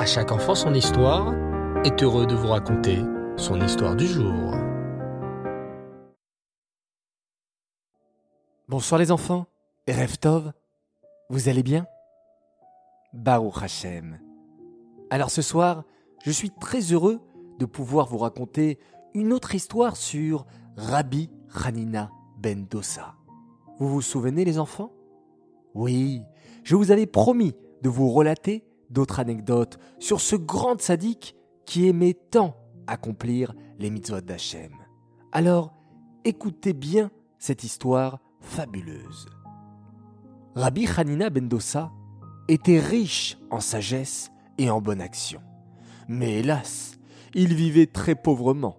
À chaque enfant son histoire est heureux de vous raconter son histoire du jour. Bonsoir les enfants, Erev Tov, vous allez bien? Baruch Hashem. Alors ce soir, je suis très heureux de pouvoir vous raconter une autre histoire sur Rabbi Hanina ben Dossa. Vous vous souvenez les enfants? Oui, je vous avais promis de vous relater d'autres anecdotes sur ce grand sadique qui aimait tant accomplir les mitzvot d'Hachem. Alors, écoutez bien cette histoire fabuleuse. Rabbi Hanina ben Dossa était riche en sagesse et en bonne action. Mais hélas, il vivait très pauvrement.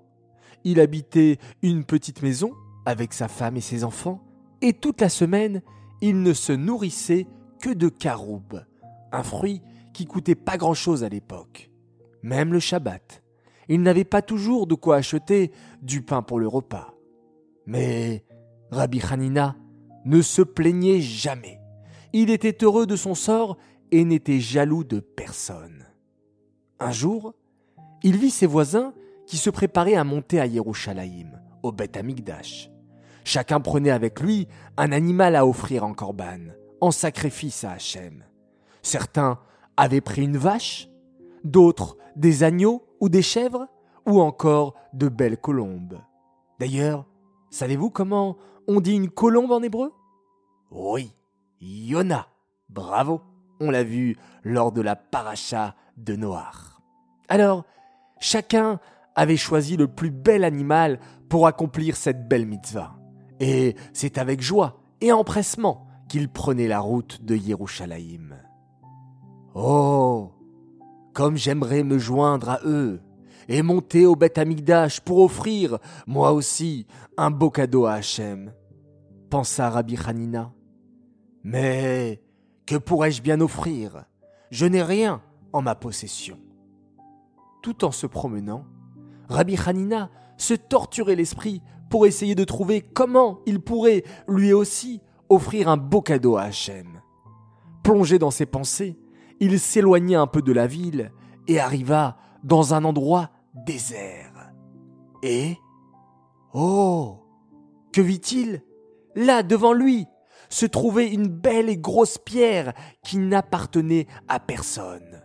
Il habitait une petite maison avec sa femme et ses enfants, et toute la semaine, il ne se nourrissait que de caroube, un fruit qui coûtait pas grand-chose à l'époque. Même le Shabbat, il n'avait pas toujours de quoi acheter du pain pour le repas. Mais Rabbi Hanina ne se plaignait jamais. Il était heureux de son sort et n'était jaloux de personne. Un jour, il vit ses voisins qui se préparaient à monter à Yerushalayim, au Beth Amikdash. Chacun prenait avec lui un animal à offrir en korban, en sacrifice à Hachem. Certains avaient pris une vache, d'autres des agneaux ou des chèvres, ou encore de belles colombes. D'ailleurs, savez-vous comment on dit une colombe en hébreu? Oui, Yona. Bravo, on l'a vu lors de la paracha de Noir. Alors, chacun avait choisi le plus bel animal pour accomplir cette belle mitzvah. Et c'est avec joie et empressement qu'il prenait la route de Yerushalayim. Oh, comme j'aimerais me joindre à eux et monter au Beth Amigdash pour offrir, moi aussi, un beau cadeau à Hachem, pensa Rabbi Hanina. Mais que pourrais-je bien offrir? Je n'ai rien en ma possession. Tout en se promenant, Rabbi Hanina se torturait l'esprit pour essayer de trouver comment il pourrait, lui aussi, offrir un beau cadeau à Hachem. Plongé dans ses pensées, il s'éloigna un peu de la ville et arriva dans un endroit désert. Et Oh Que vit-il? Là, devant lui, se trouvait une belle et grosse pierre qui n'appartenait à personne.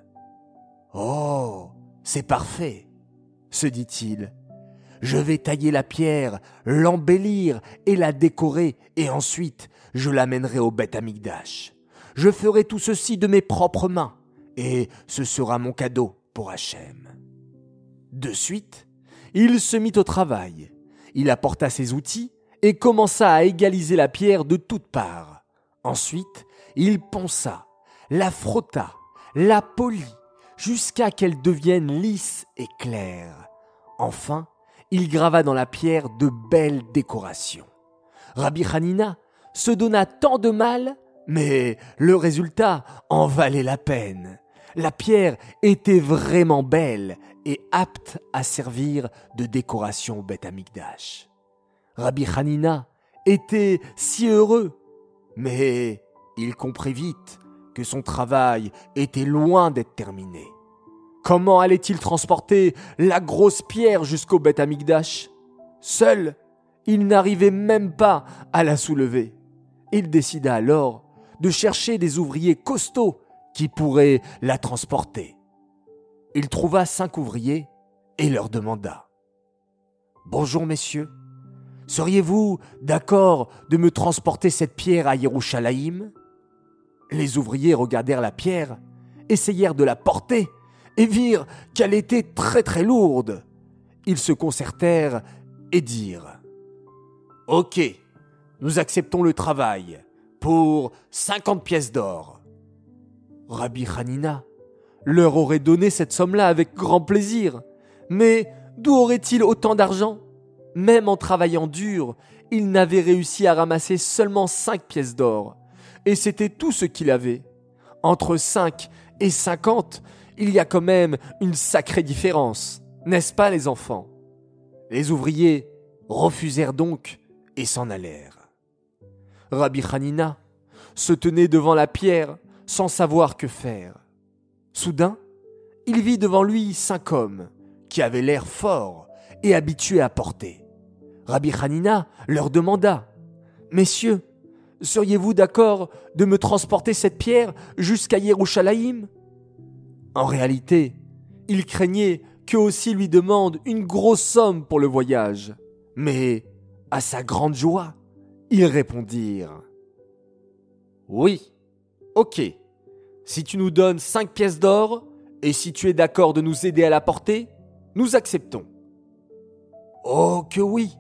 Oh C'est parfait se dit-il. Je vais tailler la pierre, l'embellir et la décorer, et ensuite je l'amènerai au Beth Amigdash. Je ferai tout ceci de mes propres mains, et ce sera mon cadeau pour Hachem. De suite, il se mit au travail. Il apporta ses outils et commença à égaliser la pierre de toutes parts. Ensuite, il ponça, la frotta, la polit, jusqu'à qu'elle devienne lisse et claire. Enfin, il grava dans la pierre de belles décorations. Rabbi Hanina se donna tant de mal, mais le résultat en valait la peine. La pierre était vraiment belle et apte à servir de décoration au Beth Amikdash. Rabbi Hanina était si heureux, mais il comprit vite que son travail était loin d'être terminé. Comment allait-il transporter la grosse pierre jusqu'au Beth Amikdash? Seul, il n'arrivait même pas à la soulever. Il décida alors de chercher des ouvriers costauds qui pourraient la transporter. Il trouva cinq ouvriers et leur demanda. Bonjour messieurs, seriez-vous d'accord de me transporter cette pierre à Yerushalayim? Les ouvriers regardèrent la pierre, essayèrent de la porter et virent qu'elle était très très lourde. Ils se concertèrent et dirent. Ok, nous acceptons le travail pour cinquante pièces d'or. Rabbi Hanina leur aurait donné cette somme-là avec grand plaisir. Mais d'où aurait-il autant d'argent? Même en travaillant dur, il n'avait réussi à ramasser seulement cinq pièces d'or. Et c'était tout ce qu'il avait. Entre cinq et cinquante, il y a quand même une sacrée différence, n'est-ce pas les enfants? Les ouvriers refusèrent donc et s'en allèrent. Rabbi Hanina se tenait devant la pierre sans savoir que faire. Soudain, il vit devant lui cinq hommes qui avaient l'air forts et habitués à porter. Rabbi Hanina leur demanda Messieurs, seriez-vous d'accord de me transporter cette pierre jusqu'à Yerushalayim? En réalité, il craignait qu'eux aussi lui demandent une grosse somme pour le voyage. Mais, à sa grande joie, ils répondirent Oui, ok, si tu nous donnes cinq pièces d'or, et si tu es d'accord de nous aider à la porter, nous acceptons. Oh que oui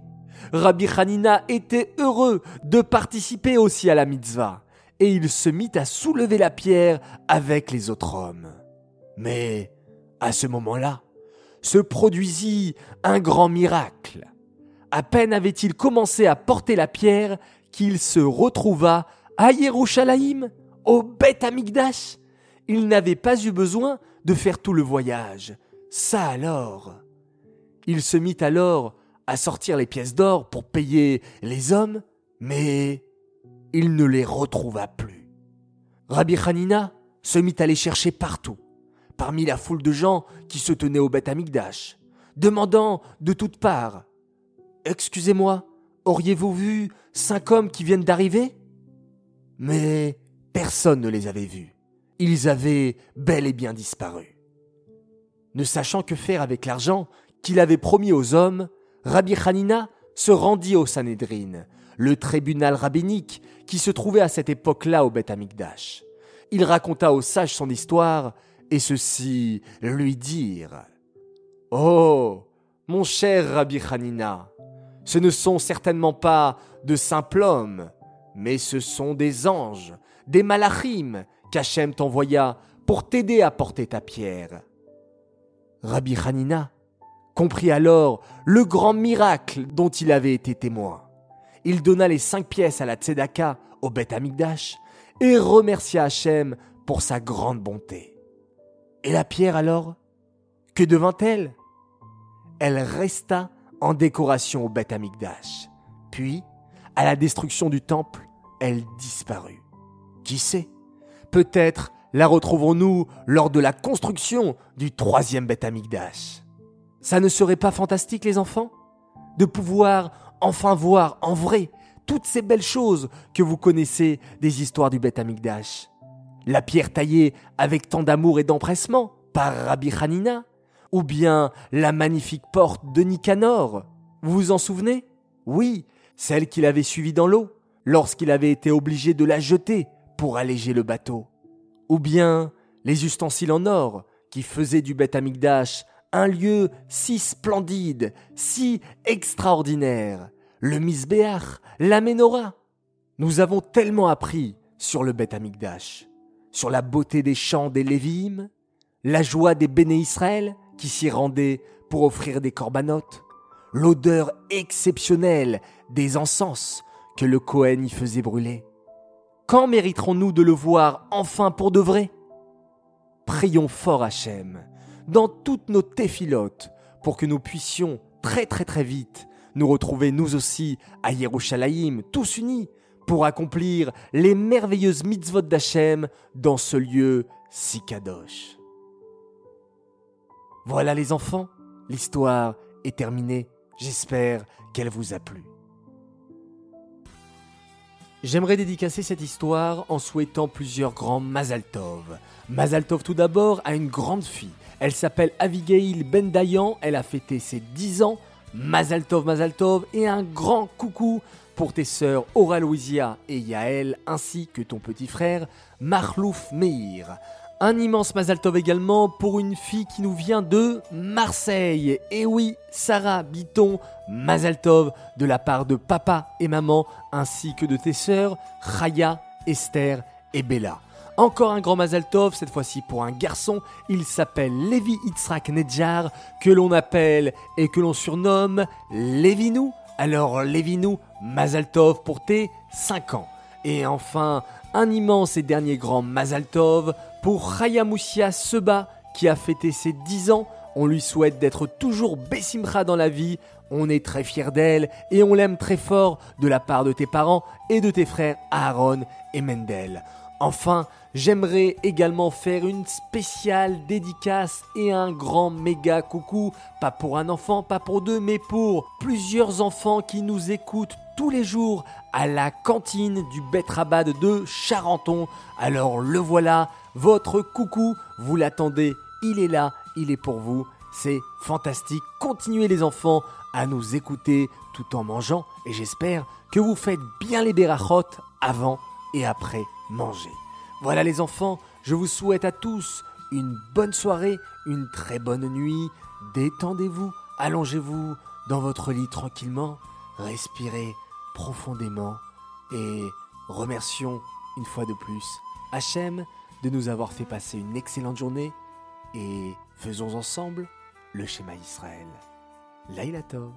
Rabbi Hanina était heureux de participer aussi à la mitzvah, et il se mit à soulever la pierre avec les autres hommes. Mais, à ce moment-là, se produisit un grand miracle. À peine avait-il commencé à porter la pierre qu'il se retrouva à Yerushalayim, au Beth Amigdash. Il n'avait pas eu besoin de faire tout le voyage. Ça alors. Il se mit alors à sortir les pièces d'or pour payer les hommes, mais il ne les retrouva plus. Rabbi Hanina se mit à les chercher partout, parmi la foule de gens qui se tenaient au Beth Amigdash, demandant de toutes parts Excusez-moi, auriez-vous vu cinq hommes qui viennent d'arriver? Mais personne ne les avait vus. Ils avaient bel et bien disparu. Ne sachant que faire avec l'argent qu'il avait promis aux hommes, Rabbi Hanina se rendit au Sanhedrin, le tribunal rabbinique qui se trouvait à cette époque-là au Beth Amikdash. Il raconta aux sages son histoire et ceux-ci lui dirent Oh, mon cher Rabbi Hanina, ce ne sont certainement pas de simples hommes, mais ce sont des anges, des malachim qu'Hachem t'envoya pour t'aider à porter ta pierre. Rabbi Hanina comprit alors le grand miracle dont il avait été témoin. Il donna les cinq pièces à la Tzedaka au Beth Amigdash et remercia Hachem pour sa grande bonté. Et la pierre alors Que devint-elle? Elle resta en décoration au Beth Amigdash. Puis, à la destruction du temple, elle disparut. Qui sait? Peut-être la retrouvons-nous lors de la construction du troisième Beth Amigdash. Ça ne serait pas fantastique, les enfants? De pouvoir enfin voir en vrai toutes ces belles choses que vous connaissez des histoires du Beth Amikdash. La pierre taillée avec tant d'amour et d'empressement par Rabbi Hanina, ou bien la magnifique porte de Nicanor. Vous vous en souvenez? Oui, celle qu'il avait suivie dans l'eau, lorsqu'il avait été obligé de la jeter pour alléger le bateau. Ou bien les ustensiles en or qui faisaient du Beth Amikdash un lieu si splendide, si extraordinaire. Le Misbéach, la Ménorah. Nous avons tellement appris sur le Beth Amikdash, sur la beauté des chants des Lévim, la joie des Béné Israël qui s'y rendaient pour offrir des corbanotes, l'odeur exceptionnelle des encens que le Cohen y faisait brûler. Quand mériterons-nous de le voir enfin pour de vrai? Prions fort Hachem dans toutes nos téphilotes pour que nous puissions très très très vite nous retrouver nous aussi à Yerushalayim, tous unis, pour accomplir les merveilleuses mitzvot d'Hachem dans ce lieu si kadosh. Voilà les enfants, l'histoire est terminée. J'espère qu'elle vous a plu. J'aimerais dédicacer cette histoire en souhaitant plusieurs grands Mazaltov. Mazaltov tout d'abord a une grande fille elle s'appelle Avigail Bendayan, elle a fêté ses 10 ans. Mazaltov Mazaltov et un grand coucou pour tes sœurs Aura Louisia et Yael ainsi que ton petit frère Marlouf Meir. Un immense Mazaltov également pour une fille qui nous vient de Marseille. Et oui, Sarah Biton Mazaltov de la part de papa et maman ainsi que de tes sœurs Raya, Esther et Bella. Encore un grand Mazal Tov, cette fois-ci pour un garçon. Il s'appelle Levi Itzrak Nedjar, que l'on appelle et que l'on surnomme Levinou. Alors Levinou, Mazal Tov pour tes 5 ans. Et enfin, un immense et dernier grand Mazal Tov pour Hayamoussia Seba, qui a fêté ses 10 ans. On lui souhaite d'être toujours Bessimra dans la vie. On est très fiers d'elle et on l'aime très fort de la part de tes parents et de tes frères Aaron et Mendel. Enfin, j'aimerais également faire une spéciale dédicace et un grand méga coucou, pas pour un enfant, pas pour deux, mais pour plusieurs enfants qui nous écoutent tous les jours à la cantine du Betrabad de Charenton. Alors le voilà, votre coucou, vous l'attendez, il est là, il est pour vous. C'est fantastique. Continuez les enfants à nous écouter tout en mangeant et j'espère que vous faites bien les bérachotes avant et après manger. Voilà les enfants, je vous souhaite à tous une bonne soirée, une très bonne nuit. Détendez-vous, allongez-vous dans votre lit tranquillement, respirez profondément et remercions une fois de plus Hachem de nous avoir fait passer une excellente journée et faisons ensemble le schéma Israël. Laïla Tov.